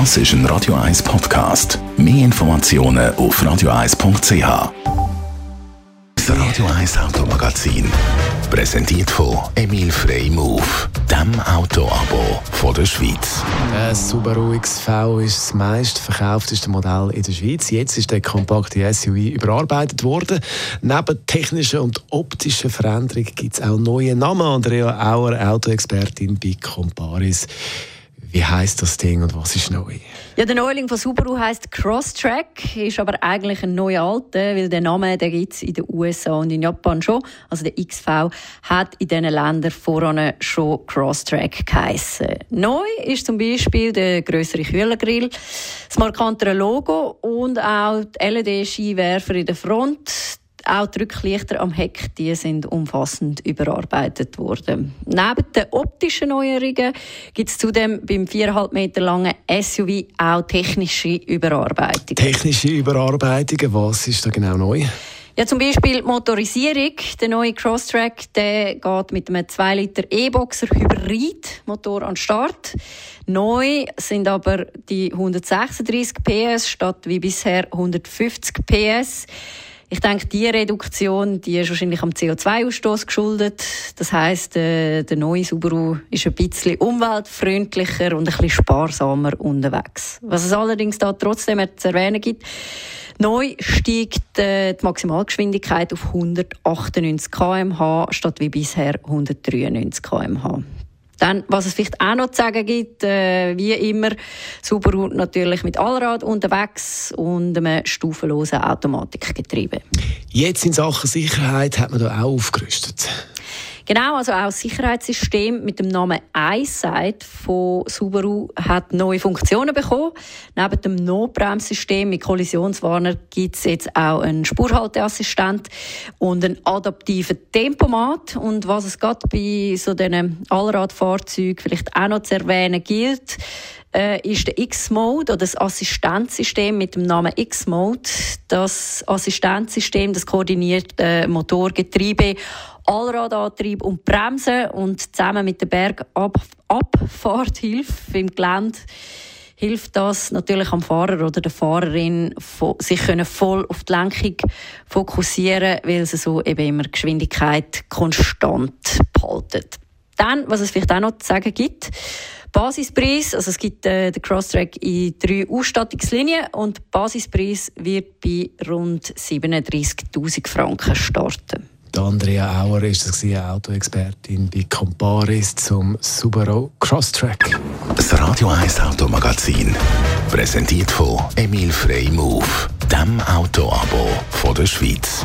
Das ist ein Radio 1 Podcast. Mehr Informationen auf radio1.ch. Das Radio 1 Automagazin. Präsentiert von Emil Frey Move, dem Autoabo von der Schweiz. Der Subaru XV ist das meistverkaufteste Modell in der Schweiz. Jetzt ist der kompakte SUV überarbeitet worden. Neben technischen und optischen Veränderungen gibt es auch neue Namen. Andrea Auer, Autoexpertin bei Comparis. Wie heißt das Ding und was ist neu? Ja, der Neuling von Subaru heißt Crosstrack, ist aber eigentlich ein neuer alter, weil der Name den gibt es in den USA und in Japan schon. Also der XV hat in diesen Ländern voran schon Crosstrack geheissen. Neu ist zum Beispiel der größere Kühlergrill, das markantere Logo und auch die LED-Skiwerfer in der Front. Auch die Rücklichter am Heck die sind umfassend überarbeitet worden. Neben den optischen Neuerungen gibt es zudem beim 4,5 Meter langen SUV auch technische Überarbeitungen. Technische Überarbeitungen, was ist da genau neu? Ja, zum Beispiel die Motorisierung. Der neue Crosstrack der geht mit einem 2 Liter E-Boxer Hybrid Motor an den Start. Neu sind aber die 136 PS statt wie bisher 150 PS. Ich denke, die Reduktion die ist wahrscheinlich am CO2-Ausstoß geschuldet. Das heißt, äh, der neue Subaru ist ein bisschen umweltfreundlicher und ein bisschen sparsamer unterwegs. Was es allerdings da trotzdem zu erwähnen gibt, Neu steigt äh, die Maximalgeschwindigkeit auf 198 km/h statt wie bisher 193 km/h. Dann, was es vielleicht auch noch zu sagen gibt, äh, wie immer, Subaru natürlich mit Allrad unterwegs und einem stufenlosen Automatikgetriebe. Jetzt in Sachen Sicherheit hat man da auch aufgerüstet. Genau, also auch das Sicherheitssystem mit dem Namen iSight von Subaru hat neue Funktionen bekommen. Neben dem Notbremssystem mit Kollisionswarner gibt es jetzt auch einen Spurhalteassistent und einen adaptiven Tempomat. Und was es gerade bei so diesen Allradfahrzeugen vielleicht auch noch zu erwähnen gilt, äh, ist der X-Mode oder das Assistenzsystem mit dem Namen X-Mode. Das Assistenzsystem, das koordiniert äh, Motor, Getriebe, Allradantrieb und Bremsen und zusammen mit der Bergabfahrthilfe im Gelände hilft das natürlich am Fahrer oder der Fahrerin, sich voll auf die Lenkung fokussieren, weil sie so eben immer Geschwindigkeit konstant behalten. Dann, was es vielleicht auch noch zu sagen gibt, Basispreis, also es gibt äh, den Crosstrack in drei Ausstattungslinien und der Basispreis wird bei rund 37.000 Franken starten. Die Andrea Auer ist das Autoexpertin bei Comparis zum Subaru Crosstrack. Das Radio 1 Automagazin präsentiert von Emil Frey Move, dem Autoabo von der Schweiz.